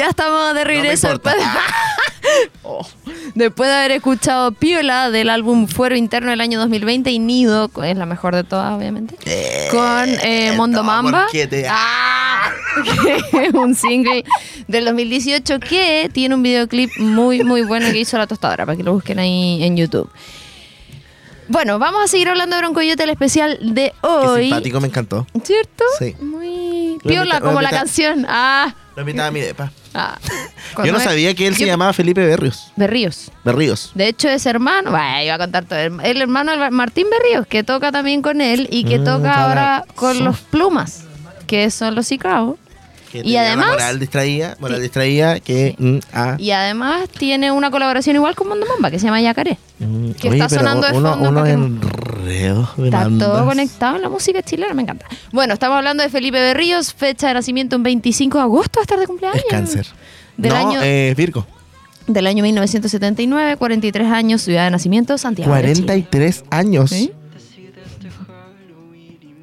ya estamos de regreso importa. después, Oh. después de haber escuchado Piola del álbum Fuero Interno del año 2020 y Nido, es la mejor de todas, obviamente, con eh, Mondo toma, Mamba. ¿por qué te- Ah, un single del 2018 que tiene un videoclip muy, muy bueno que hizo la tostadora, para que lo busquen ahí en YouTube. Bueno, vamos a seguir hablando de Broncoyote, el especial de Qué hoy. simpático, me encantó. ¿Cierto? Sí. Muy piola, como la canción. Ah, Lo invitaba a mi depa. Ah. Yo no me- sabía que él se llamaba Felipe Berrios. Berríos. Berríos. De hecho, es hermano, bueno, iba a contar todo. El el hermano Martín Berríos, que toca también con él y que Mm, toca ahora con los plumas, que son los Chicago. Que Y además- Moral distraía, moral Sí. que. mm, ah, Y además tiene una colaboración igual con Mondo Mamba, que se llama Yacaré. mm, que oye, está sonando de uno, fondo que- enredos de Está todo conectado en la música chilena, me encanta. Bueno, estamos hablando de Felipe Berríos, fecha de nacimiento un 25 de agosto, va a estar de cumpleaños. Es cáncer. Del no, año- eh, Virgo. Del año 1979, 43 años, ciudad de nacimiento, Santiago. de Chile. 43 años. ¿Sí?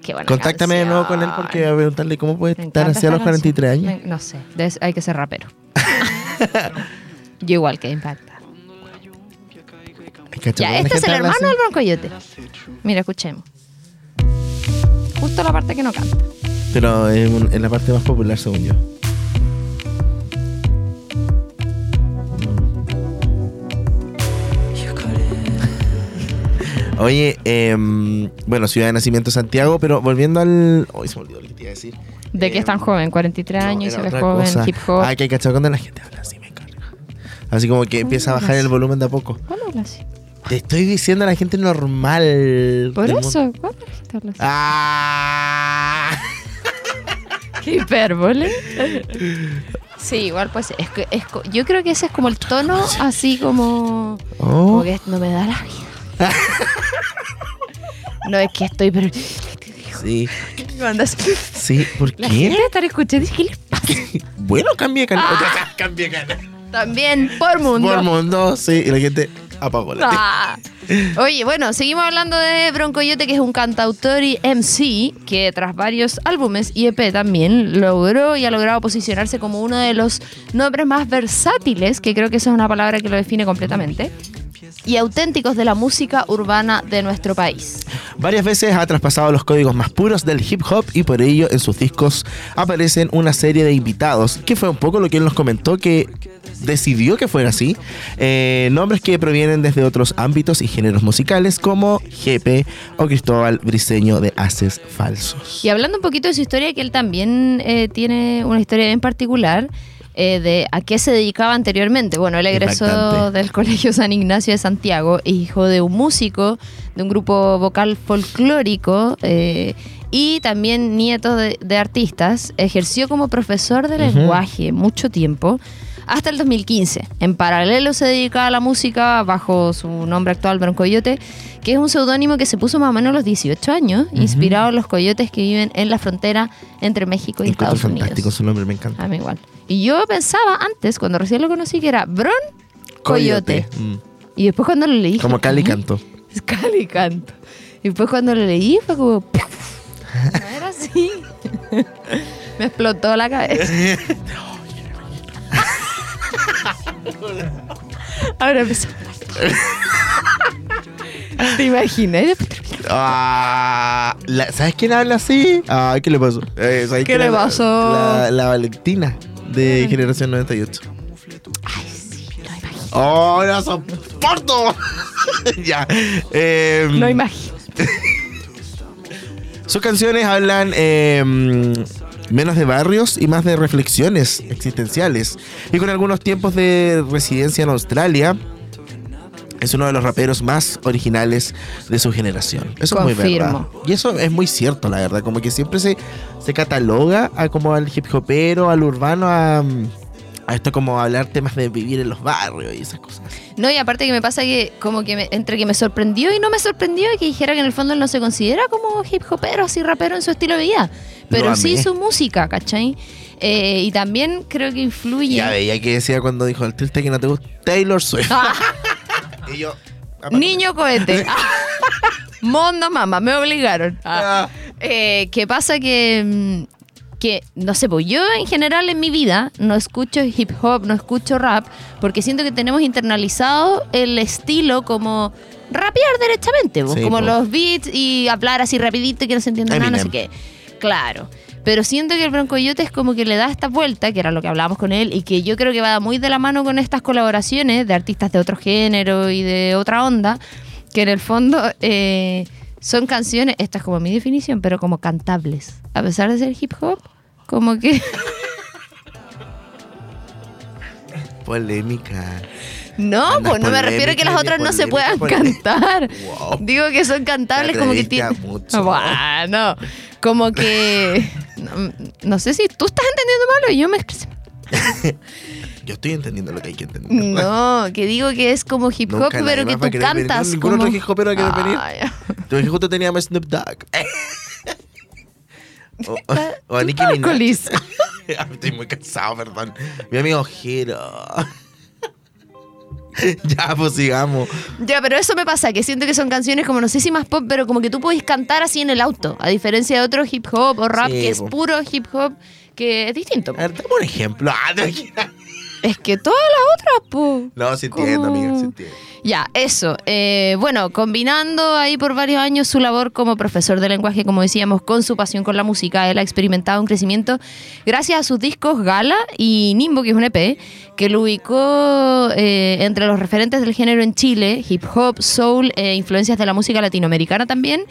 Qué buena Contáctame de nuevo con él porque voy a preguntarle cómo puede estar hacia esta los 43 canción. años. Me- no sé, des- hay que ser rapero. Yo igual que impacta. Ya, ¿cómo la este es el hermano así? del Broncoyote. Mira, escuchemos. Justo la parte que no canta. Pero es un- es la parte más popular, según yo. Oye, em, bueno, ciudad de nacimiento Santiago, pero volviendo al. Hoy se me olvidó lo que te iba a decir. ¿De qué es tan Em, joven? 43 no, años y se ve joven, cosa. hip hop. Ah, que hay cachado cuando la gente habla así, me carga. Así como que empieza a bajar el volumen de a poco. ¿Cuándo habla así? Te estoy diciendo a la gente normal. Por eso. ¿cuándo la gente habla así? Ah. Qué hipérbole. Sí, igual pues es que es yo creo que ese es como el tono así como Oh. como que no me da la vida. no es que estoy pero Sí, cuando es- sí, ¿por la qué? gente estar escuchando ¿qué les pasa? Bueno, cambia de canal. Ah. cambia canal. También por mundo. Por mundo, sí. Y la gente apagó la Ah. Oye, bueno, seguimos hablando de Broncoyote, que es un cantautor y MC que tras varios álbumes y EP también logró y ha logrado posicionarse como uno de los nombres más versátiles, que creo que esa es una palabra que lo define completamente, y auténticos de la música urbana de nuestro país. Varias veces ha traspasado los códigos más puros del hip hop y por ello en sus discos aparecen una serie de invitados, que fue un poco lo que él nos comentó que decidió que fuera así. Eh, nombres que provienen desde otros ámbitos y géneros musicales como Jepe o Cristóbal Briseño de Haces Falsos. Y hablando un poquito de su historia, que él también eh, tiene una historia bien particular. Eh, de a qué se dedicaba anteriormente. Bueno, él egresó Impactante. del Colegio San Ignacio de Santiago, hijo de un músico, de un grupo vocal folclórico eh, y también nieto de, de artistas. Ejerció como profesor de lenguaje mucho tiempo, hasta el 2015. En paralelo se dedicaba a la música bajo su nombre actual, Broncoyote, que es un seudónimo que se puso más o menos a los 18 años, inspirado en los coyotes que viven en la frontera entre México y Encuentro Estados fantástico Unidos. su nombre, me encanta. A mí igual. Y yo pensaba antes, cuando recién lo conocí, que era Bron Coyote. Mm, Y después cuando lo leí... Como Cali "¿Qué? Canto. Es Cali Canto. Y después cuando lo leí fue como... No era así. Me explotó la cabeza. Ahora empezó. ¿Te imaginas? Ah, la- ¿Sabes quién habla así? Ah, ¿qué le pasó? Eh, ¿sabes ¿Qué quién le habla? pasó? La, la Valentina de Generación 98. Ay, sí, lo imagino. ¡Oh, no soporto! ya. em, Lo imagino. sus canciones hablan em, menos de barrios y más de reflexiones existenciales. Y con algunos tiempos de residencia en Australia. Es uno de los raperos más originales de su generación. Eso es muy verdad. Y eso es muy cierto, la verdad. Como que siempre se, se cataloga a como al hip hopero, al urbano, a, a esto como hablar temas de vivir en los barrios y esas cosas. No, y aparte que me pasa que como que me- entre que me sorprendió y no me sorprendió que dijera que en el fondo él no se considera como hip hopero, así rapero en su estilo de vida, pero sí su música, ¿cachai? Eh, y también creo que influye... Ya veía que decía cuando dijo el triste que no te gusta Taylor Swift. Ah, y yo. niño cohete. Mondo mamá, me obligaron. Ah. Ah. Eh, que pasa que mm, que, no sé, pues yo en general en mi vida no escucho hip hop, no escucho rap, porque siento que tenemos internalizado el estilo como rapear derechamente, pues, Sí, como po. los beats y hablar así rapidito y que no se entienda nada, no sé Eminem. qué. Claro. Pero siento que el Broncoyote es como que le da esta vuelta, que era lo que hablábamos con él, y que yo creo que va muy de la mano con estas colaboraciones de artistas de otro género y de otra onda, que en el fondo eh, son canciones, esta es como mi definición, pero como cantables. A pesar de ser hip hop, como que... Polémica. No, Andas pues no me refiero a que las otras no se puedan cantar. Wow. Digo que son cantables como que tienen... Bueno, como que... No, no sé si tú estás entendiendo mal o yo me expresé Yo estoy entendiendo lo que hay que entender. No, que digo que es como hip hop, Nunca pero que tú cantas. Ningún como... otro hip hopero querer venir. Ah. Yo dije justo teníamos Snoop Dogg. o, o, o a Nicki Minaj. Estoy muy cansado, perdón. Mi amigo Giro. ya, pues sigamos. Ya, pero eso me pasa, que siento que son canciones como no sé si más pop, pero como que tú podés cantar así en el auto, a diferencia de otro hip hop o rap Sí, que es puro hip hop, que es distinto. A ver, dame un ejemplo. Ah. Es que todas las otras, po. No, sí entiendo, Como- amiga, sí entiendo. Ya, eso. Eh, bueno, combinando ahí por varios años su labor como profesor de lenguaje, como decíamos, con su pasión con la música, él ha experimentado un crecimiento gracias a sus discos Gala y Nimbo, que es un EP, que lo ubicó eh, entre los referentes del género en Chile, hip hop, soul, e influencias de la música latinoamericana también.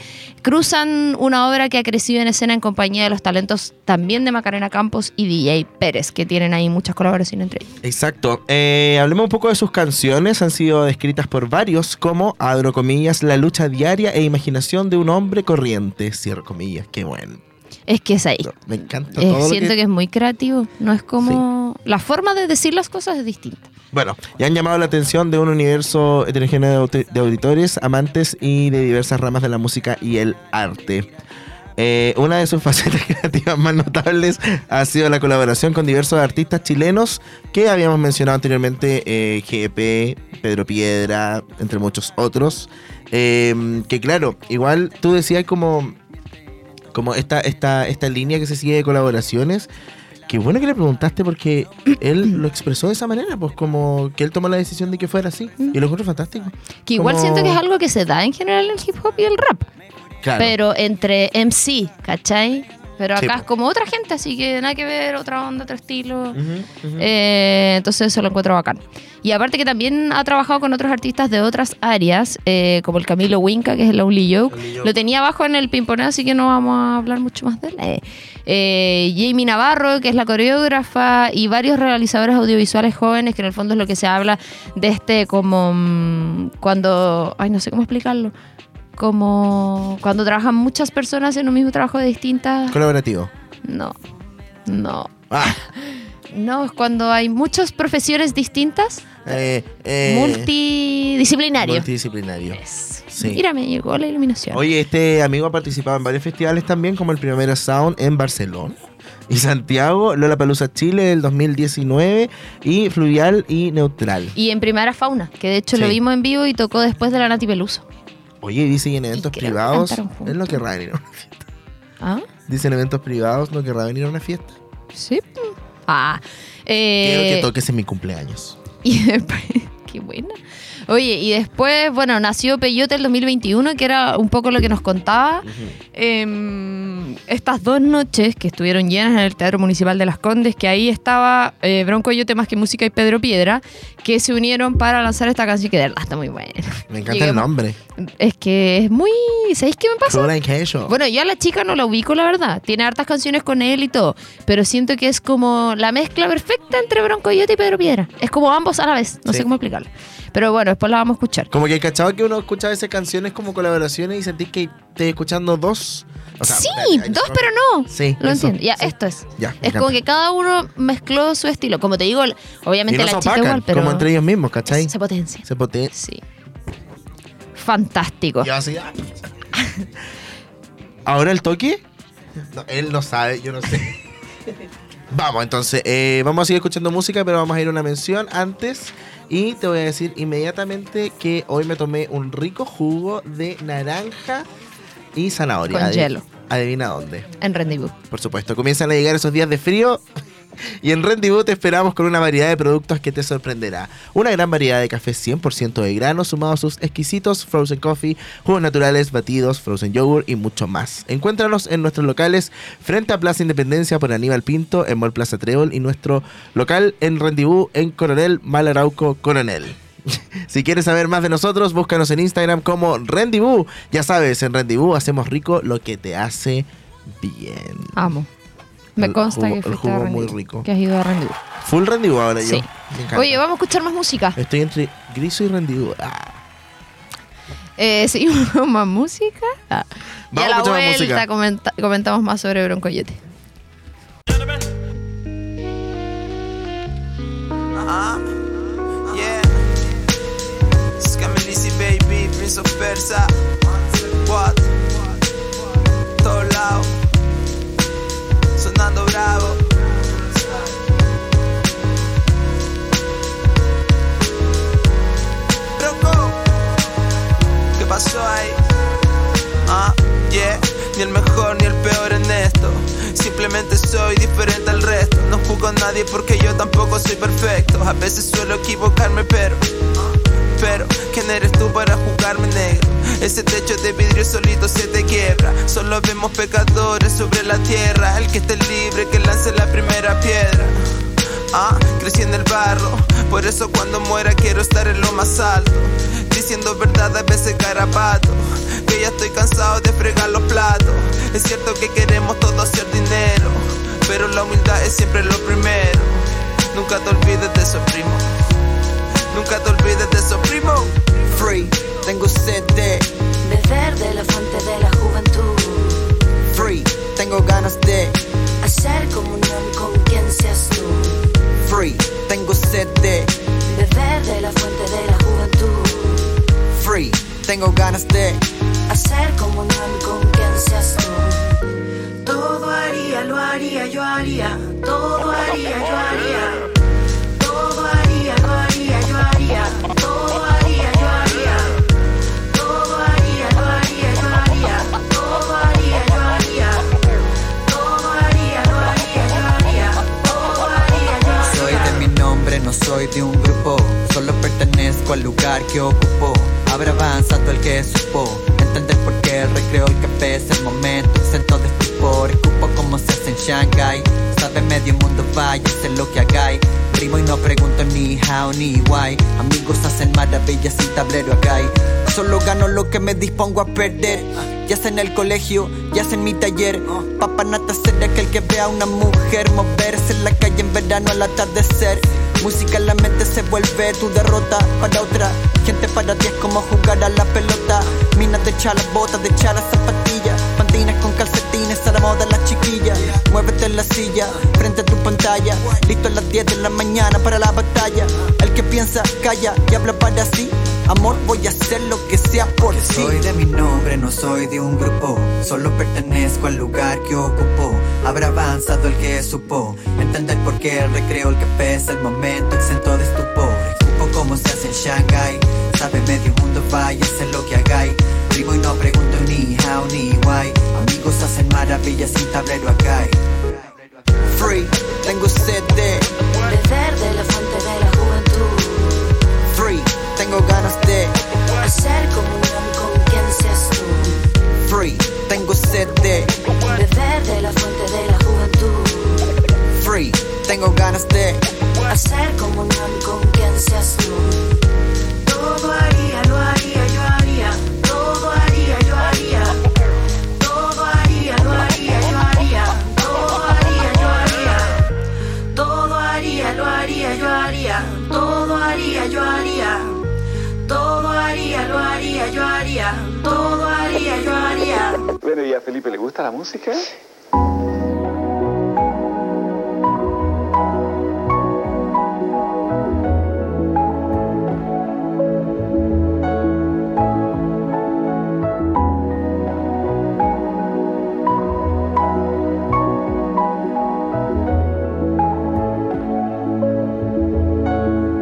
Cruzan una obra que ha crecido en escena en compañía de los talentos también de Macarena Campos y DJ Pérez, que tienen ahí muchas colaboraciones entre ellos. Exacto. Eh, hablemos un poco de sus canciones. Han sido descritas por varios como, abro comillas, la lucha diaria e imaginación de un hombre corriente. Cierro comillas. Qué bueno. Es que es ahí. Me encanta Eh, todo siento que... que... es muy creativo. No es como. La forma de decir las cosas es distinta. Bueno, ya han llamado la atención de un universo heterogéneo de auditores, amantes y de diversas ramas de la música y el arte. Eh, una de sus facetas creativas más notables ha sido la colaboración con diversos artistas chilenos que habíamos mencionado anteriormente, eh, GP, Pedro Piedra, entre muchos otros. Eh, que claro, igual tú decías como, como esta, esta, esta línea que se sigue de colaboraciones. Qué bueno que le preguntaste porque él lo expresó de esa manera, pues como que él tomó la decisión de que fuera así. Y lo encuentro fantástico. Que igual Como- siento que es algo que se da en general en el hip hop y el rap. Claro. Pero entre MC, ¿cachai? Pero acá es como otra gente, así que nada que ver, otra onda, otro estilo. Ujú. Eh, entonces eso lo encuentro bacán. Y aparte que también ha trabajado con otros artistas de otras áreas, eh, como el Camilo Winca, que es el Lonely Joke. Lo tenía abajo en el pimponeo, así que no vamos a hablar mucho más de él. Eh, eh, Jamie Navarro, que es la coreógrafa, y varios realizadores audiovisuales jóvenes, que en el fondo es lo que se habla de este como mm, cuando, ay, no sé cómo explicarlo, como cuando trabajan muchas personas en un mismo trabajo de distintas... Colaborativo. No, no. Ah, No, es cuando hay muchas profesiones distintas, eh, eh, multidisciplinario. multidisciplinario. Sí. Mira, me llegó la iluminación. Oye, este amigo ha participado en varios festivales también, como el Primera Sound en Barcelona. Y Santiago, Lola Palusa Chile del 2019 y Fluvial y Neutral. Y en Primera Fauna, que de hecho lo vimos en vivo y tocó después de la Nati Peluso. Oye, dice que en eventos privados él no querrá venir a una fiesta. ¿Ah? Dice en eventos privados no querrá venir a una fiesta. Sí. Ah. Quiero Eh, que toques en mi cumpleaños. Y después, qué buena. Oye, y después, bueno, nació Peyote el 2021, que era un poco lo que nos contaba. Em, estas dos noches que estuvieron llenas en el Teatro Municipal de Las Condes, que ahí estaba eh, Bronco Yote más que música y Pedro Piedra, que se unieron para lanzar esta canción que de verdad está muy buena. Me encanta el nombre. Es que es muy... ¿Sabéis qué me pasa? Bueno, yo a la chica no la ubico, la verdad. Tiene hartas canciones con él y todo. Pero siento que es como la mezcla perfecta entre Bronco Yote y Pedro Piedra. Es como ambos a la vez. No Sí. sé cómo explicarlo. Pero bueno, después la vamos a escuchar. Como que cachaba que uno escuchaba esas canciones como colaboraciones y sentís que estés escuchando dos. O sea, sí, espérate, dos, pero no. Sí, Lo eso, entiendo. Ya, sí. esto es. Ya, Es como que cada uno mezcló su estilo. Como te digo, Y obviamente no la chica igual, pero como entre ellos mismos, ¿cachai? se potencia. Se pote- Sí. Fantástico. Yo así, ah. ¿Ahora el toque? No, él no sabe, yo no sé. vamos, entonces, eh, vamos a seguir escuchando música, pero vamos a ir a una mención antes. Y te voy a decir inmediatamente que hoy me tomé un rico jugo de naranja y zanahoria. Con hielo. adivina dónde. En Rendezvous. Por supuesto, comienzan a llegar esos días de frío y en Rendezvous te esperamos con una variedad de productos que te sorprenderá. Una gran variedad de cafés 100% de grano, sumado a sus exquisitos frozen coffee, jugos naturales, batidos, frozen yogurt y mucho más. Encuéntranos en nuestros locales frente a Plaza Independencia por Aníbal Pinto, en Mall Plaza Treol y nuestro local en Rendezvous en Coronel Malarauco Coronel. Si quieres saber más de nosotros, búscanos en Instagram como Rendezvous. Ya sabes, en Rendezvous hacemos rico lo que te hace bien. Amo. Me El consta jugo- que el jugo muy rico. Que has ido a Rendezvous. Full Rendezvous ahora Sí. yo. Oye, vamos a escuchar más música. Estoy entre Griso y Rendezvous. Ah. Eh, seguimos con más música. Ah. Y Vamos a la a escuchar más vuelta música. comenta- comentamos más sobre Broncoyote. Uh-huh. Yeah. Scamelisi baby, Prince of Persa. What? Bronco. ¿Qué pasó ahí? Ah, yeah. Ni el mejor ni el peor en esto. Simplemente soy diferente al resto. No juzgo a nadie porque yo tampoco soy perfecto. A veces suelo equivocarme, pero. Pero, ¿quién eres tú para juzgarme negro? Ese techo de vidrio solito se te quiebra. Solo vemos pecadores sobre la tierra. El que esté libre, que lance la primera piedra. Ah, crecí en el barro. Por eso cuando muera quiero estar en lo más alto. Diciendo verdad a veces carapato. Que ya estoy cansado de fregar los platos. Es cierto que queremos todo hacer dinero. Pero la humildad es siempre lo primero. Nunca te olvides de eso, primo. Nunca te olvides de eso, primo. Free, tengo sed de Beber de la fuente de la juventud. free, tengo ganas de Hacer comunión con quien seas tú. free, tengo sed de Beber de la fuente de la juventud. free, tengo ganas de Hacer comunión con quien seas tú. Todo haría, lo haría, yo haría. Todo haría, yo haría. Soy de mi nombre, no soy de un grupo. Solo pertenezco al lugar que ocupo. Habrá avanzado el que supo. Entender por qué el recreo, el café es el momento. Exento de estupor, escupo como se hace en Shanghai. Sabe medio mundo, vaya, sé lo que hagáis. Rimo y no pregunto ni how ni why. Amigos hacen maravillas sin tablero acá. Solo gano lo que me dispongo a perder. Ya sea en el colegio, ya sea en mi taller. Papanata será aquel que vea a una mujer moverse en la calle en verano al atardecer. Música en la mente se vuelve tu derrota para otra. Gente para ti es como jugar a la pelota. Minas de echar las botas, de echar las zapatillas. Calcetines a la moda las chiquillas. Muévete en la silla, frente a tu pantalla. Listo a las 10 de la mañana para la batalla. El que piensa, calla y habla para sí. Amor, voy a hacer lo que sea por ti. Soy de mi nombre, no soy de un grupo. Solo pertenezco al lugar que ocupo. Habrá avanzado el que supo. Entender por qué el recreo, el café es el momento exento de estupor. Escupo como se hace en Shanghai. Sabe medio mundo, vaya, sé lo que hagáis. Primo y no pregunto ni how ni why. Amigos hacen maravillas sin tablero acá. Free, tengo sed de Beber de la fuente de la juventud. free, tengo ganas de Hacer comunión con quien seas tú. free, tengo sed de Beber de la fuente la música?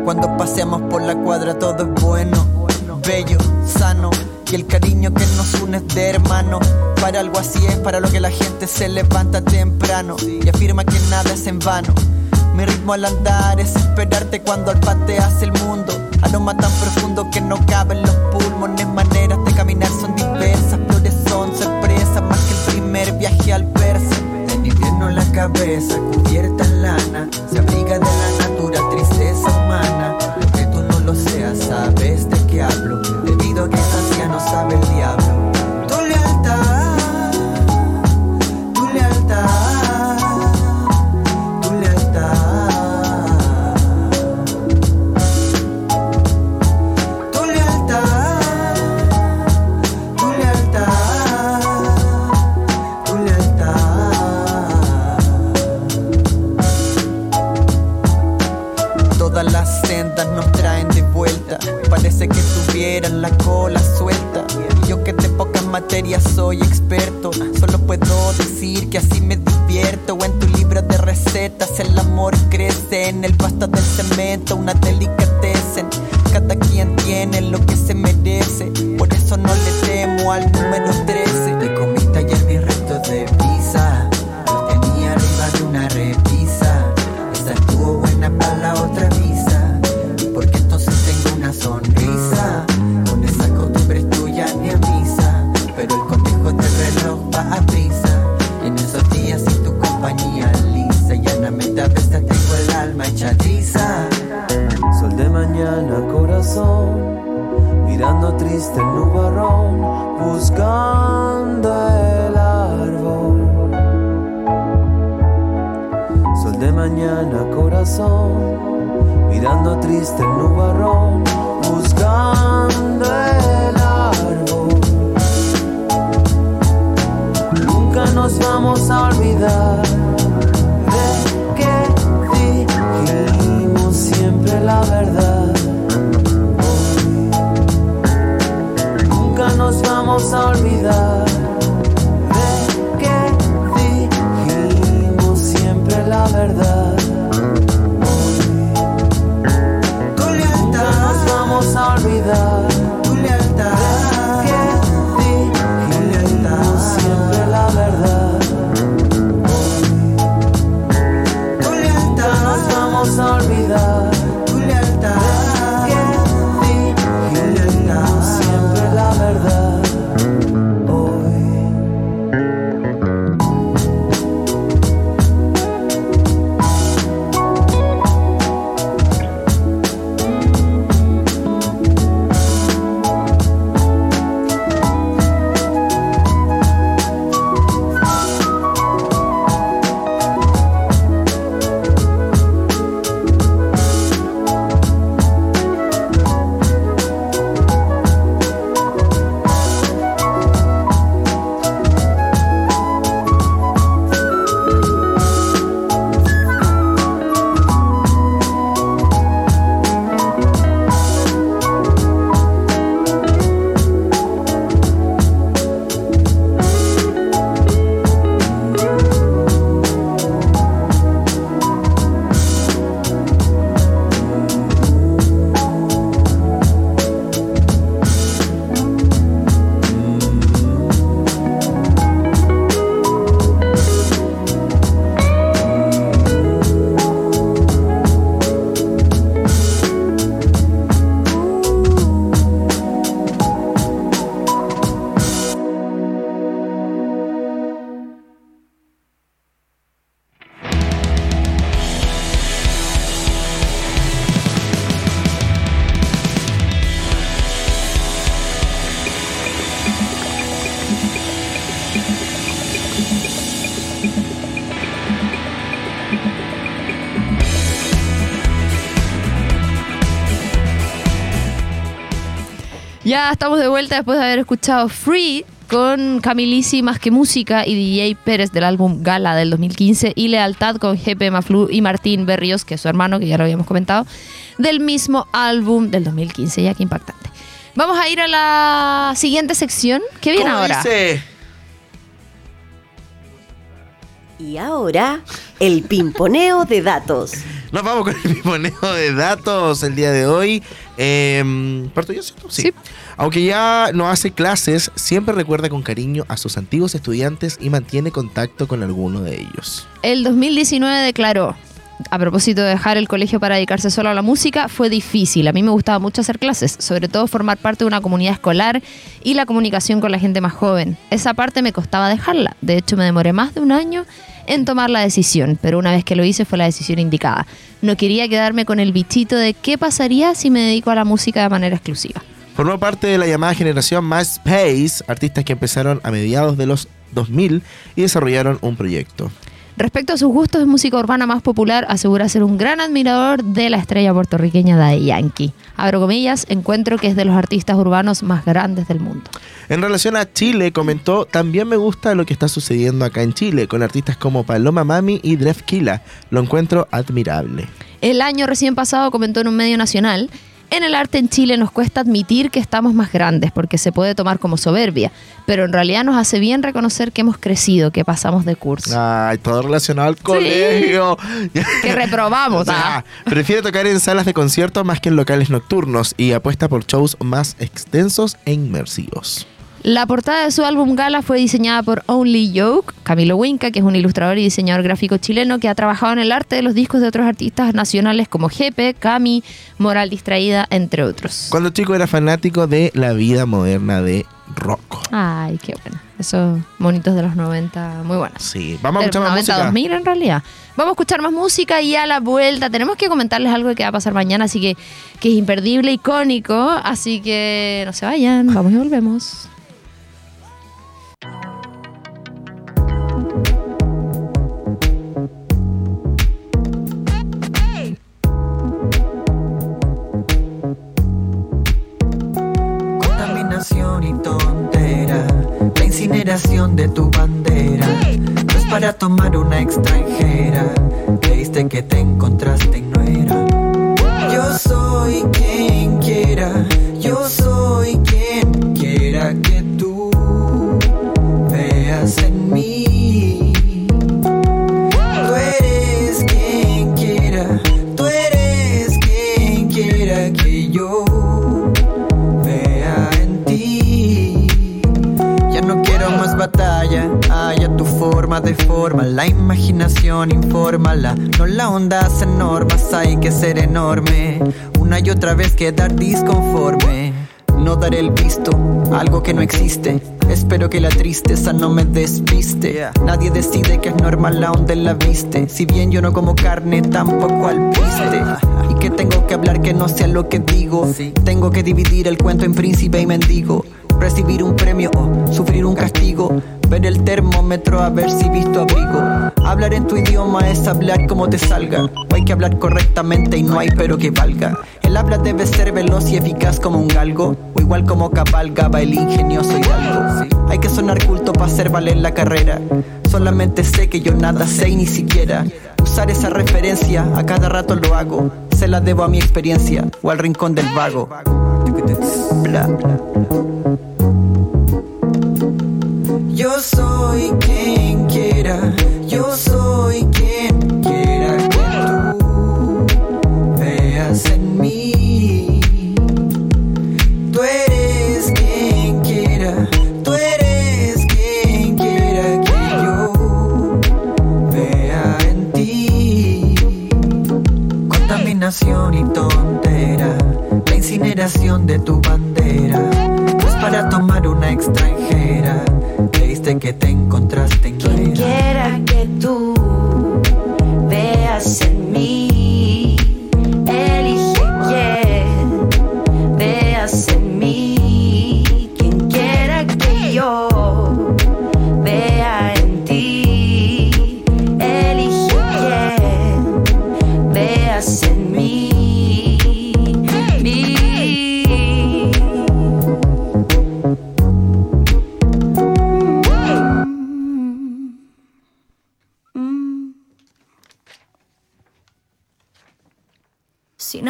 Cuando paseamos por la cuadra todo es bueno, bello, sano. Y el cariño que nos une de hermano. Para algo así es, para lo que la gente se levanta temprano y afirma que nada es en vano. Mi ritmo al andar es esperarte cuando al pateas el mundo. Aroma tan profundo que no caben los pulmones. Maneras de caminar son diversas, flores son sorpresas. Más que el primer viaje al persa. En invierno la cabeza cubierta en lana. Se abriga de la Ya estamos de vuelta después de haber escuchado Free con Camilisi más que música y DJ Pérez del álbum Gala del 2015 y Lealtad con GP Maflu y Martín Berríos, que es su hermano, que ya lo habíamos comentado, del mismo álbum del 2015. Ya que impactante. Vamos a ir a la siguiente sección. ¿Qué viene ¿Cómo ahora? dice? Y ahora, el pimponeo de datos. Nos vamos con el piponeo de datos el día de hoy. Eh, ¿Parto yo? ¿cierto? Sí. Sí. Aunque ya no hace clases, siempre recuerda con cariño a sus antiguos estudiantes y mantiene contacto con alguno de ellos. El 2019 declaró, a propósito de dejar el colegio para dedicarse solo a la música, fue difícil. A mí me gustaba mucho hacer clases, sobre todo formar parte de una comunidad escolar y la comunicación con la gente más joven. Esa parte me costaba dejarla. De hecho, me demoré más de un año en tomar la decisión, pero una vez que lo hice fue la decisión indicada. No quería quedarme con el bichito de qué pasaría si me dedico a la música de manera exclusiva. Formó parte de la llamada generación MySpace, artistas que empezaron a mediados de los 2000 y desarrollaron un proyecto. Respecto a sus gustos en música urbana más popular, asegura ser un gran admirador de la estrella puertorriqueña Daddy Yankee. Abro comillas, encuentro que es de los artistas urbanos más grandes del mundo. En relación a Chile, comentó, también me gusta lo que está sucediendo acá en Chile, con artistas como Paloma Mami y Drefkila. Lo encuentro admirable. El año recién pasado comentó en un medio nacional, en el arte en Chile nos cuesta admitir que estamos más grandes porque se puede tomar como soberbia, pero en realidad nos hace bien reconocer que hemos crecido, que pasamos de curso. Ay, todo relacionado al colegio. Que reprobamos, ah. Ah, Prefiere tocar en salas de concierto más que en locales nocturnos y apuesta por shows más extensos e inmersivos. La portada de su álbum Gala fue diseñada por Only Joke, Camilo Winca, que es un ilustrador y diseñador gráfico chileno que ha trabajado en el arte de los discos de otros artistas nacionales como Jepe, Cami, Moral Distraída, entre otros. Cuando chico era fanático de la vida moderna de Rocco. Ay, qué bueno. Esos monitos de los 90, muy buenos. Sí, vamos a escuchar más 90 música. 2000 en realidad. Vamos a escuchar más música y a la vuelta tenemos que comentarles algo que va a pasar mañana, así que, que es imperdible, icónico, así que no se vayan, vamos y volvemos. Contaminación y tontera, la incineración de tu bandera. No es para tomar una extranjera, creíste que te encontraste y no era. Yo soy quien quiera, yo soy quien quiera que forma de forma, la imaginación infórmala. No la onda hace normas, hay que ser enorme. Una y otra vez quedar disconforme. No daré el visto, algo que no existe. Espero que la tristeza no me despiste. Nadie decide que es normal la onda en la viste. Si bien yo no como carne, tampoco al piste. Y que tengo que hablar que no sea lo que digo. Tengo que dividir el cuento en príncipe y mendigo. Recibir un premio o sufrir un castigo. Ver el termómetro a ver si visto abrigo. Hablar en tu idioma es hablar como te salga. O hay que hablar correctamente y no hay pero que valga. El habla debe ser veloz y eficaz como un galgo. O igual como cabalgaba el ingenioso hidalgo. Hay que sonar culto para hacer valer la carrera. Solamente sé que yo nada sé y ni siquiera usar esa referencia. A cada rato lo hago. Se la debo a mi experiencia o al rincón del vago. Bla, bla. Yo soy quien quiera, yo soy quien quiera que tú veas en mí. Tú eres quien quiera, tú eres quien quiera que yo vea en ti. Contaminación y tontera, la incineración de tu bandera. Para tomar una extranjera, creíste que te encontraste en Quien quiera que tú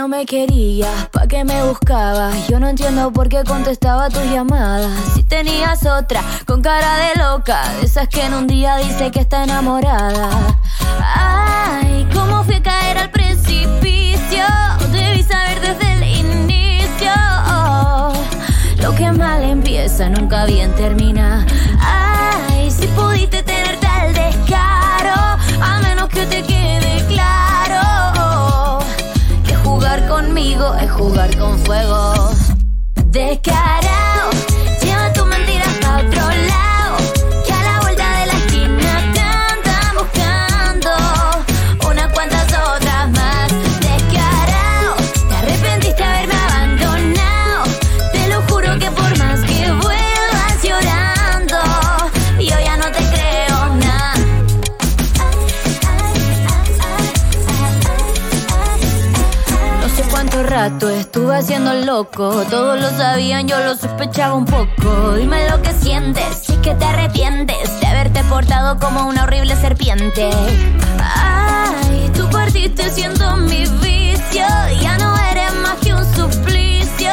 no me querías, ¿pa' qué me buscabas? Yo no entiendo por qué contestaba tus llamadas. Si tenías otra con cara de loca, de esas que en un día dice que está enamorada. Ay, cómo fui a caer al precipicio. Debí saber desde el inicio. Lo que mal empieza nunca bien termina. Ay, si pudiste tener tal descaro, a menos que te quede claro que conmigo es jugar con fuego. Descarado, lleva rato estuve haciendo loco. Todos lo sabían, yo lo sospechaba un poco. Dime lo que sientes, si es que te arrepientes de haberte portado como una horrible serpiente. Ay, tú partiste siendo mi vicio. Ya no eres más que un suplicio.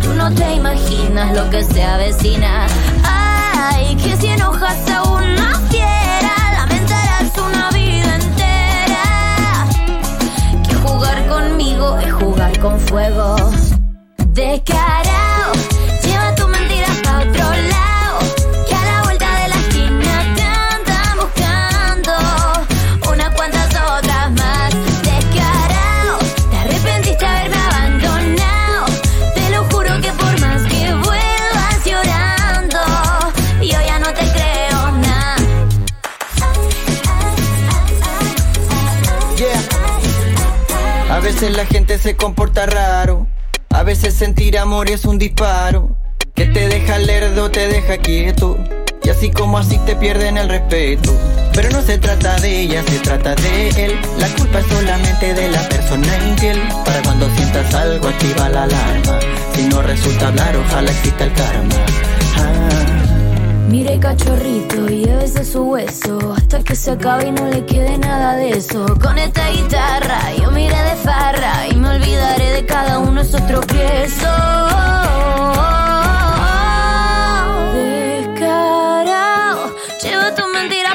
Tú no te imaginas lo que se avecina. Ay, que si enojas a una conmigo es jugar con fuego. Descarado, lleva veces la gente se comporta raro. A veces sentir amor es un disparo. Que te deja lerdo, te deja quieto. Y así como así te pierden el respeto. Pero no se trata de ella, se trata de él. La culpa es solamente de la persona infiel. Para cuando sientas algo, activa la alarma. Si no resulta hablar, ojalá exista el karma. Ah. Mire cachorrito, llévese su hueso hasta que se acabe y no le quede nada de eso. Con esta guitarra yo miré de farra y me olvidaré de cada uno de esos tropiezos. Descarado, lleva tu mentira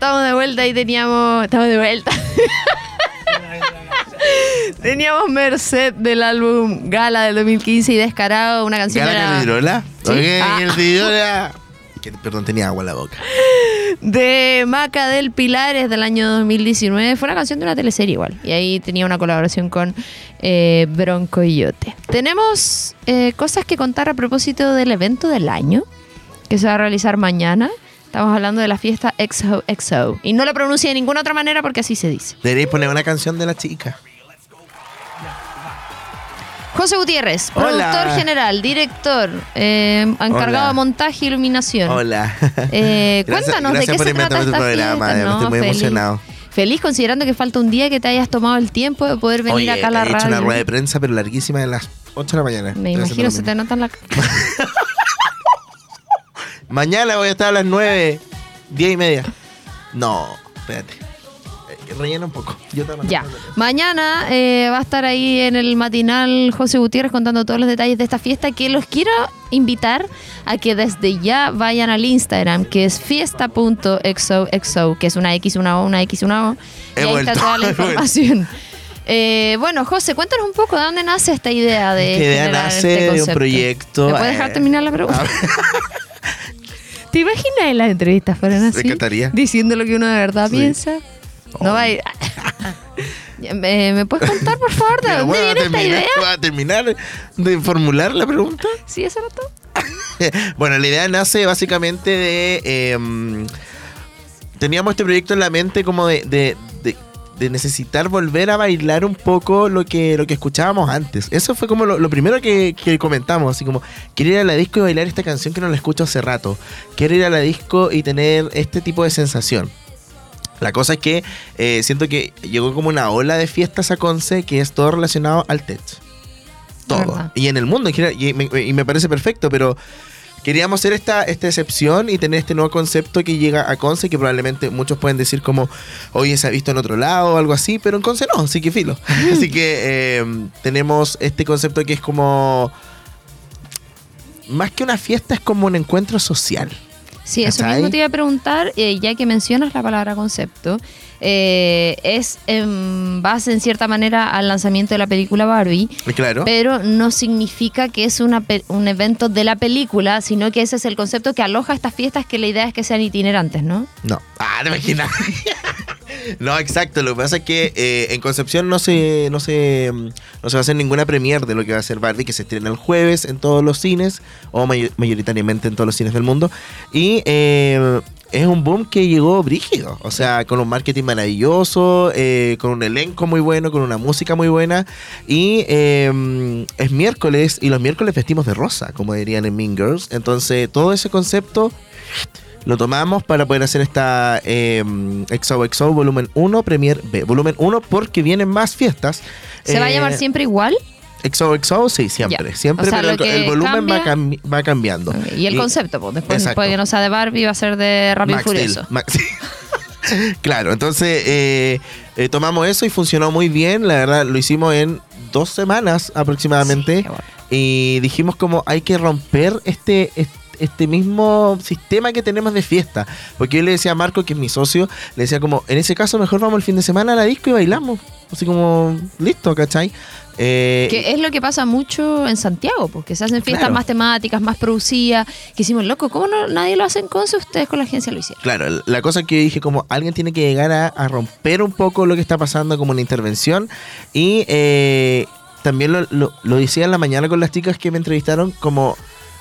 Ya estamos de vuelta y teníamos. Estamos de vuelta. teníamos Merced del álbum Gala del 2015 y Descarado, una canción ¿Gana era Caldirola? Sí. Ok, Ah. Caldirola. Que- Perdón, tenía agua en la boca. de Maca del Pilares del año 2019. Fue una canción de una teleserie igual. Y ahí tenía una colaboración con eh, Bronco y Yote. Tenemos eh, cosas que contar a propósito del evento del año que se va a realizar mañana. Estamos hablando de la fiesta XOXO. Y no lo pronuncie de ninguna otra manera porque así se dice. Deberéis poner una canción de la chica. José Gutiérrez, Hola. productor general, director, eh, encargado Hola. de montaje e iluminación. Hola. Eh, Gracias- cuéntanos, ¿de qué por se trata esta programa, fiesta? verdad, estoy muy feliz. emocionado. Feliz considerando que falta un día que te hayas tomado el tiempo de poder venir Oye, acá a la he hecho radio. una rueda de prensa, pero larguísima de las 8 de la mañana. Me imagino, se te mismo. nota en la. Mañana voy a estar a las 9, 10 y media. No, espérate. Eh, Rellena un poco. Yo te Ya. Mañana eh, va a estar ahí en el matinal José Gutiérrez contando todos los detalles de esta fiesta que los quiero invitar a que desde ya vayan al Instagram que es fiesta.xoxo que es una X, una O, una X, una O. Y He ahí vuelto, está toda la información. Eh, bueno, José, cuéntanos un poco de dónde nace esta idea de. Idea generar nace este de un proyecto, ¿Me puedes dejar eh, terminar la pregunta? ¿Te imaginas en las entrevistas fueran así? encantaría. Diciendo lo que uno de verdad Sí. piensa. No va a ir. ¿Me, me puedes contar, por favor, de dónde viene esta terminar- idea? voy a terminar de formular la pregunta. Sí, eso era todo. bueno, la idea nace básicamente de. eh, teníamos este proyecto en la mente como de, de- de- necesitar volver a bailar un poco lo que, lo que escuchábamos antes. Eso fue como lo, lo primero que, que comentamos, así como, quiero ir a la disco y bailar esta canción que no la escucho hace rato. Quiero ir a la disco y tener este tipo de sensación. La cosa es que eh, siento que llegó como una ola de fiestas a Conce que es todo relacionado al tech. Todo. Y en el mundo en general, y me, y me parece perfecto, pero queríamos hacer esta, esta excepción y tener este nuevo concepto que llega a Conce, que probablemente muchos pueden decir como, oye, se ha visto en otro lado o algo así, pero en Conce no, así que filo. así que eh, tenemos este concepto que es como... Más que una fiesta, es como un encuentro social. Sí, eso mismo te iba a preguntar, eh, ya que mencionas la palabra concepto. Eh, es en base, en cierta manera, al lanzamiento de la película Barbie. Claro. Pero no significa que es una un evento de la película, sino que ese es el concepto que aloja estas fiestas, que la idea es que sean itinerantes, ¿no? No. Ah, te imaginas. no, exacto. Lo que pasa es que eh, en Concepción no se, no, se, no se va a hacer ninguna premier de lo que va a ser Barbie, que se estrena el jueves en todos los cines, o may- mayoritariamente en todos los cines del mundo. Y eh, es un boom que llegó brígido. O sea, con un marketing maravilloso, eh, con un elenco muy bueno, con una música muy buena. Y eh, es miércoles, y los miércoles vestimos de rosa, como dirían en Mean Girls. Entonces, todo ese concepto lo tomamos para poder hacer esta eh, XOXO volumen 1, Premier B. Volumen 1 porque vienen más fiestas. ¿Se va a Eh, llamar siempre igual? XOXO, sí, siempre. Ya. Siempre, O sea, pero el, volumen va, cam- va cambiando. Y el concepto, pues después puede que no sea de Barbie, va a ser de Rápido y Furioso. Claro, entonces eh, eh, tomamos eso y funcionó muy bien. La verdad, lo hicimos en dos semanas aproximadamente. Sí, qué bueno. y dijimos como hay que romper este, este, este mismo sistema que tenemos de fiesta. Porque yo le decía a Marco, que es mi socio, le decía como, en ese caso mejor vamos el fin de semana a la disco y bailamos. Así como, listo, ¿cachai? Eh, Que es lo que pasa mucho en Santiago, porque se hacen fiestas Claro. más temáticas, más producidas. Que hicimos, loco, ¿cómo no, nadie lo hace en Conce? Ustedes con la agencia lo hicieron. Claro, la cosa que yo dije como alguien tiene que llegar a, a romper un poco lo que está pasando como una intervención y eh, también lo, lo, lo decía en la mañana con las chicas que me entrevistaron como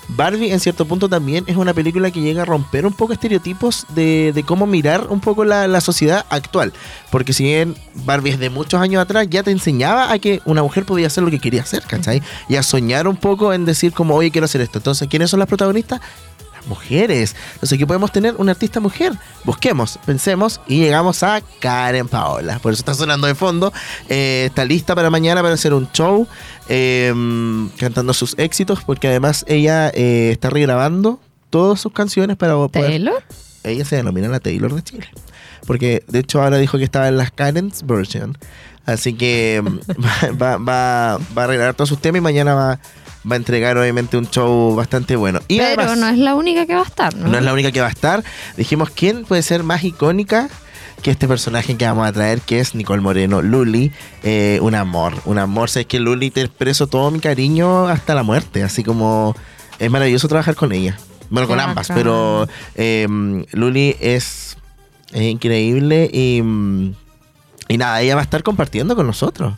Barbie en cierto punto también es una película que llega a romper un poco estereotipos de, cómo mirar un poco la, la sociedad actual. Porque si bien Barbie es de muchos años atrás, ya te enseñaba a que una mujer podía hacer lo que quería hacer, ¿cachai? Y a soñar un poco en decir como, oye, quiero hacer esto. Entonces, ¿quiénes son las protagonistas? Mujeres. Entonces, ¿qué podemos tener? Una artista mujer. Busquemos, pensemos y llegamos a Karen Paola. Por eso está sonando de fondo. Eh, está lista para mañana para hacer un show eh, cantando sus éxitos porque además ella eh, está regrabando todas sus canciones para poder... ¿Taylor? Ella se denomina la Taylor de Chile. Porque de hecho ahora dijo que estaba en las Karen's version. Así que mm, va, va, va a regrabar todos sus temas y mañana va, va a entregar obviamente un show bastante bueno. Y Pero además, no es la única que va a estar, ¿no? no es la única que va a estar. Dijimos, ¿quién puede ser más icónica que este personaje que vamos a traer, que es Nicole Moreno, Luli? Eh, un amor, un amor. Sabes que Luli te expreso todo mi cariño hasta la muerte. Así como es maravilloso trabajar con ella. Bueno, con ambas, bacán. pero eh, Luli es, es increíble y, mm, y nada, ella va a estar compartiendo con nosotros.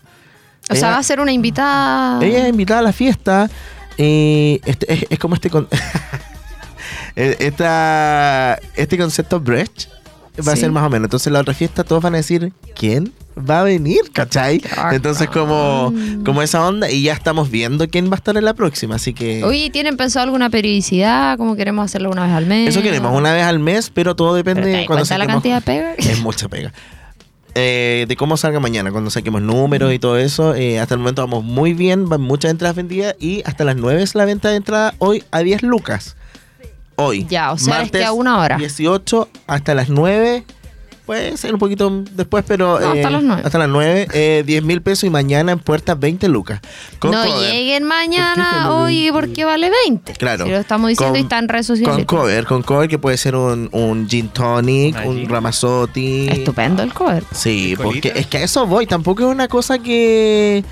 O sea, va a ser una invitada. ella es invitada a la fiesta. Y este, es, es como este. Con Eh, esta, este concepto Brecht va a ser más o menos. Entonces, la otra fiesta, todos van a decir: ¿Quién va a venir? ¿Cachai? Entonces, como, como esa onda. Y ya estamos viendo quién va a estar en la próxima. Así que. Oye, ¿tienen pensado alguna periodicidad? ¿Cómo queremos hacerlo una vez al mes? Eso queremos una vez al mes, pero todo depende ¿te das cuando cuenta la cantidad de pega? Es mucha pega. Eh, de cómo salga mañana, cuando saquemos números y todo eso. eh, hasta el momento vamos muy bien, van muchas entradas vendidas y hasta las 9 es la venta de entrada hoy a 10 lucas. Hoy. Ya, o sea, es Martes que a una hora. 18 hasta las 9 puede ser un poquito después, pero... No, hasta las nueve. Hasta las 9. Eh, 10 mil pesos y mañana en puertas 20 lucas. Con no cover. lleguen ¿Por qué mañana hoy 20? porque vale 20. Claro. Si lo estamos diciendo Con- y está en redes sociales. Con cover, con cover que puede ser un, un gin tonic, un ramazotti. Estupendo el cover. Sí, porque es que a eso voy. Tampoco es una cosa que...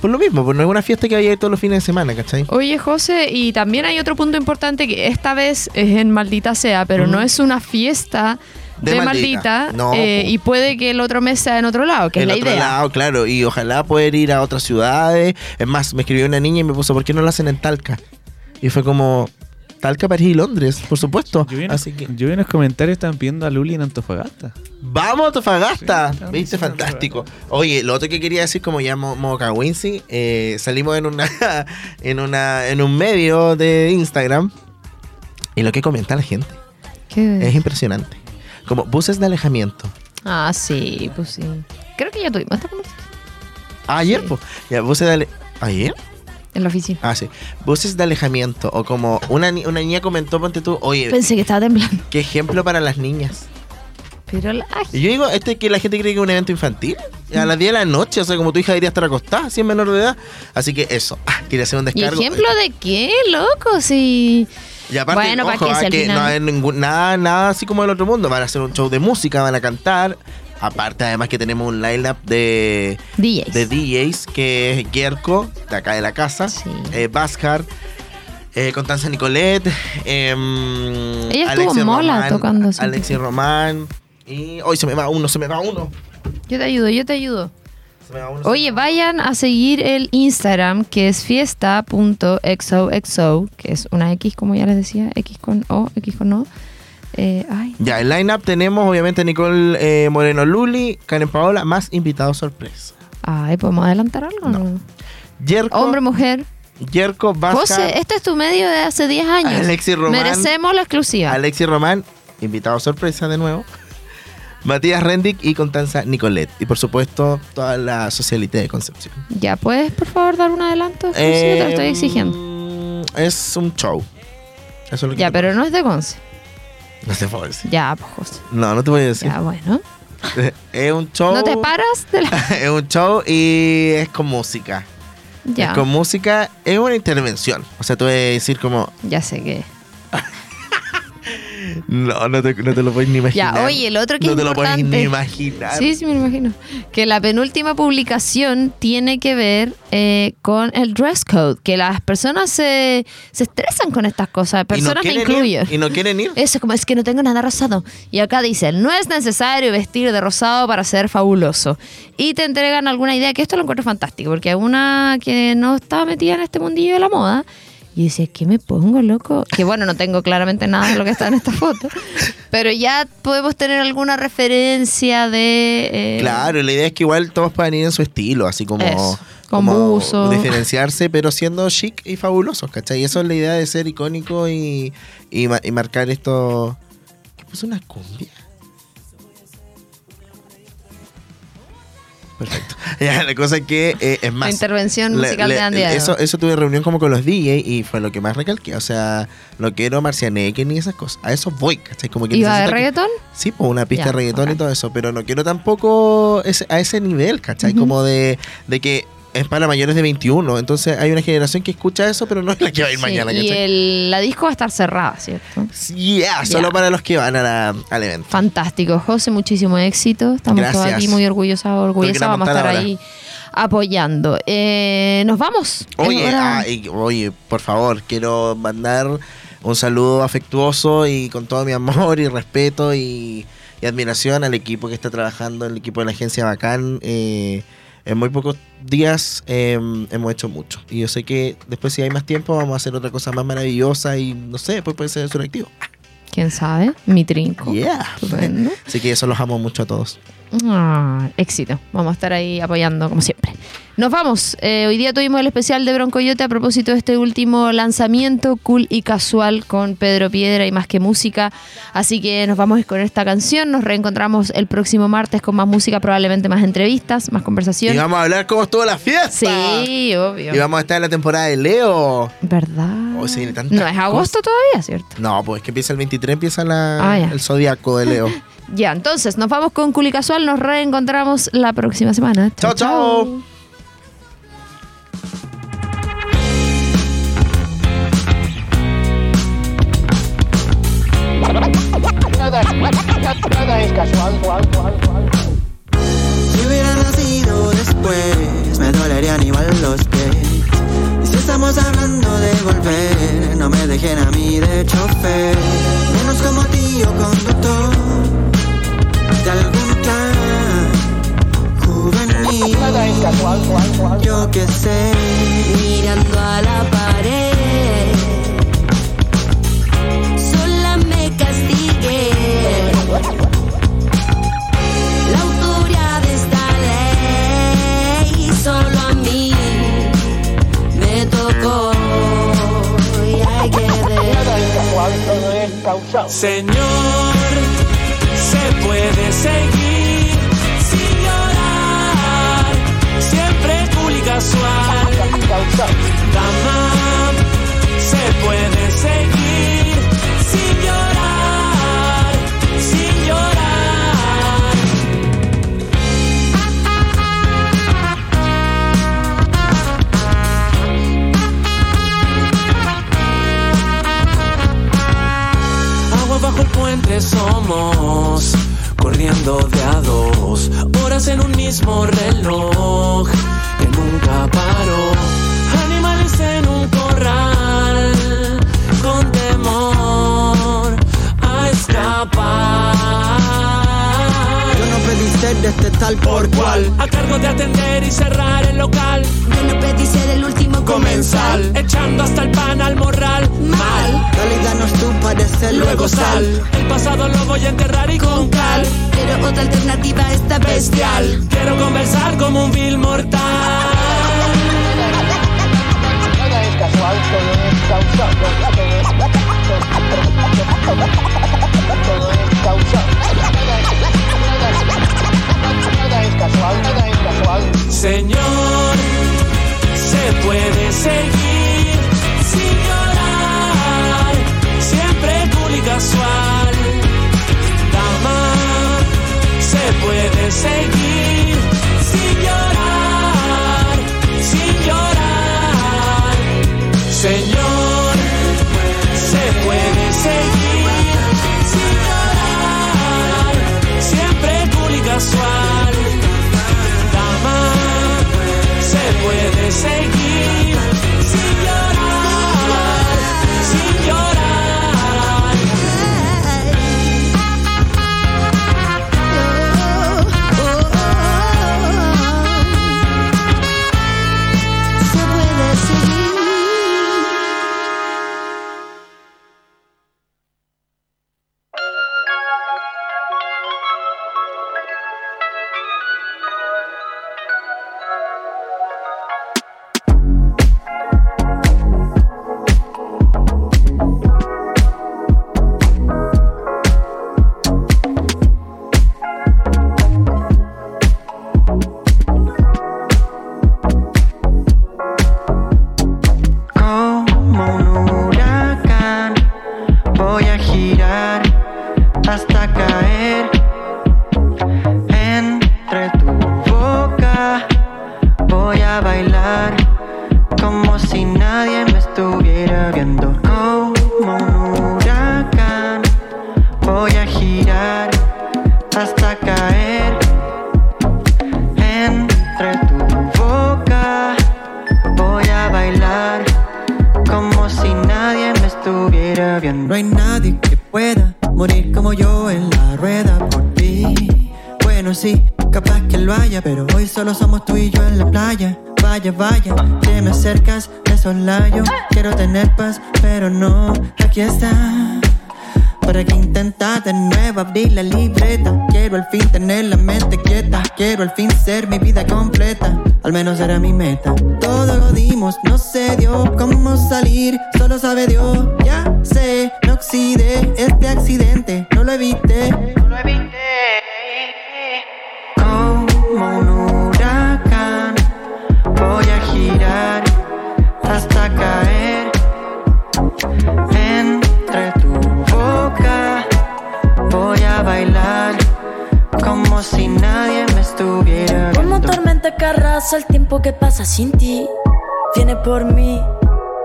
Por lo mismo, pues no es una fiesta que vaya todos los fines de semana, ¿cachai? Oye, José, y también hay otro punto importante que esta vez es en Maldita Sea, pero no es una fiesta De de, Maldita. Maldita, No, eh, y puede que el otro mes sea en otro lado, que en es la otro idea. lado, claro, y ojalá poder ir a otras ciudades. Es más, me escribió una niña y me puso, ¿por qué no lo hacen en Talca? Y fue como, Talca, París y Londres, por supuesto. Yo vi, en, Así que, yo vi en los comentarios estaban pidiendo a Luli en Antofagasta. ¡vamos Antofagasta! Sí, ¿Viste? Fantástico. Oye, lo otro que quería decir, como ya Mo- Moca Wincy, eh, salimos en una, en una, en un medio de Instagram y lo que comenta la gente ¿Qué? es impresionante. Como buses de alejamiento. Ah, sí, pues sí. Creo que ya tuvimos esta conversación Ayer, Sí. pues. Ya, buses de ale- ¿Ayer? en la oficina. Ah, sí. Voces de alejamiento. O como una, ni- una niña comentó, ponte tú, oye, Pensé que estaba temblando. qué ejemplo para las niñas. Pero la... Y yo digo, este que la gente cree que es un evento infantil. A las 10 de la noche, o sea, como tu hija debería estar acostada, si es menor de edad. Así que eso, ah, quería hacer un ¿Y descargo. ejemplo de qué, loco? Si... Y aparte, Bueno, ¿para ojo, qué ah, que final? no hay ningún, nada, nada así como del otro mundo. Van a hacer un show de música, van a cantar. Aparte, además que tenemos un lineup de, DJs. de DJs, que es Gierko, de acá de la casa, Sí. eh, eh, Constanza Nicolet, em, Ella estuvo Alexis mola Román, tocando, Alexis. Román. Y hoy se me va uno, se me va uno. Yo te ayudo, yo te ayudo. Oye, vayan a seguir el Instagram que es fiesta.xoxo, que es una X, como ya les decía, X con O, X con O. Eh, ay, Ya, el lineup tenemos obviamente Nicole eh, Moreno Luli, Karen Paola, más invitados sorpresa. ay, ¿podemos adelantar algo? No. Yerko, Hombre, mujer. Yerko, Vázquez, José, este es tu medio de hace 10 años. Alexis Román. Merecemos la exclusiva. Alexis Román, invitado sorpresa de nuevo. Matías Rendick y Constanza Nicolet. Y por supuesto, toda la socialité de Concepción. ya, ¿puedes por favor dar un adelanto? exclusivo? te lo estoy Eh, exigiendo. Es un show. Eso es lo que Ya, te- pero no es de Conce. No te puedo decir. Ya, pues José. No, no te voy a decir. Ya, bueno. Es un show. No te paras de la... es un show y es con música. Ya, Es con música, es una intervención. O sea, tú vas a decir como, ya sé que... no, no te, no te lo puedes ni imaginar. Ya, oye, el otro que no es te lo puedes importante. ni imaginar. Sí, sí, me lo imagino. Que la penúltima publicación tiene que ver eh, con el dress code, que las personas se, se estresan con estas cosas, personas me incluyo. ir, y no quieren ir. Eso, como es que no tengo nada rosado. Y acá dicen, no es necesario vestir de rosado para ser fabuloso. Y te entregan alguna idea, que esto lo encuentro fantástico, porque una que no estaba metida en este mundillo de la moda, y decía, ¿qué me pongo, loco? Que bueno, no tengo claramente nada de lo que está en esta foto, pero ya podemos tener alguna referencia de... eh, Claro, la idea es que igual todos puedan ir en su estilo, así como, Eso, con como buzo. diferenciarse, pero siendo chic y fabulosos, ¿cachai? Y eso es la idea de ser icónico y, y, y marcar esto. ¿Qué puso una cumbia? Perfecto. Ya, la cosa es que eh, es más. La intervención musical de Andy. Eso, eso tuve reunión como con los DJ y fue lo que más recalqué. O sea, no quiero marcianeque ni esas cosas. A eso voy, ¿cachai? Como que ¿Iba de que- reggaetón? Sí, pues una pista Ya, de reggaetón y todo eso, pero no quiero tampoco ese- a ese nivel, ¿cachai? Como de, de que es para mayores de 21, entonces hay una generación que escucha eso, pero no es la que va a ir Sí, mañana, y el- la disco va a estar cerrada, ¿cierto? Sí, yeah, solo para los que van a la- al evento. Fantástico, José, muchísimo éxito. Estamos todos aquí muy orgullosas, orgullosas. Vamos a estar ahora. ahí apoyando. Eh, Nos vamos. Oye, ah, oye, por favor, quiero mandar un saludo afectuoso y con todo mi amor y respeto y, y admiración al equipo que está trabajando, el equipo de la agencia Bacán. eh, en muy pocos días eh, hemos hecho mucho. Y yo sé que después, si hay más tiempo, vamos a hacer otra cosa más maravillosa y no sé, después puede ser suractivo. ¿Quién sabe? Mi trinco. Yeah. Así que eso los amo mucho a todos. Ah, éxito. Vamos a estar ahí apoyando como siempre. Nos vamos. Eh, hoy día tuvimos el especial de Broncoyote a propósito de este último lanzamiento cool y casual con Pedro Piedra y más que música. Así que nos vamos con esta canción. Nos reencontramos el próximo martes con más música, probablemente más entrevistas, más conversación. Y vamos a hablar cómo estuvo la fiesta. Sí, obvio. Y vamos a estar en la temporada de Leo. ¿Verdad? Oh, no es agosto todavía, ¿cierto? No, pues que empieza el 23, empieza la, Ah, el zodiaco de Leo. Ya, entonces nos vamos con Culi Casual. Nos reencontramos la próxima semana. Chao, chao. Nada, nada es casual. Si hubiera nacido después, me dolerían igual los pies. Y si estamos hablando de volver, no me dejen a mí de chofer. Menos como tío conductor de algún plan juvenil. Nada es casual. Yo que sé, mirando a la pared. Señor, se puede seguir sin llorar, siempre cool y casual. Dama, se puede seguir somos, corriendo de a dos, horas en un mismo reloj que nunca paró. Animales en un corral, ser de este tal por cual. A cargo de atender y cerrar el local. Yo no pedí ser el último Comensal, echando hasta el pan al morral. Mal, Realidad no es tu parecer, luego sal. El pasado lo voy a enterrar y con cal. Pero otra alternativa esta Bestial, quiero conversar como un vil mortal. Nada es casual, todo es causal. Todo es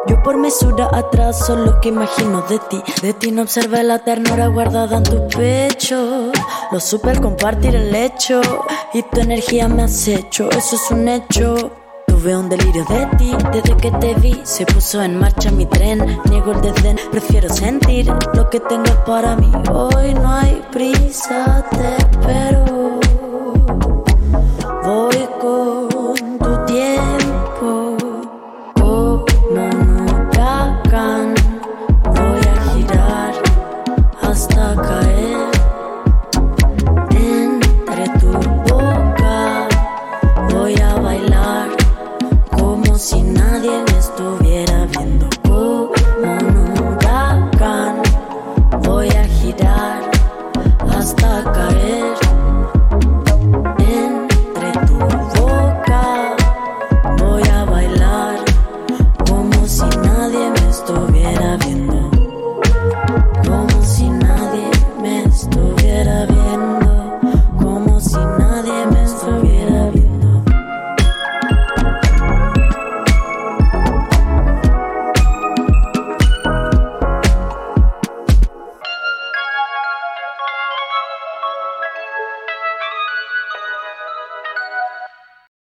Yo por mesura atraso lo que imagino de ti. De ti no observé la ternura guardada en tu pecho. Lo supe al compartir el hecho. Y tu energía me has hecho, eso es un hecho. Tuve un delirio de ti, desde que te vi se puso en marcha mi tren. Niego el desdén, prefiero sentir lo que tengas para mí. Hoy no hay prisa, te espero.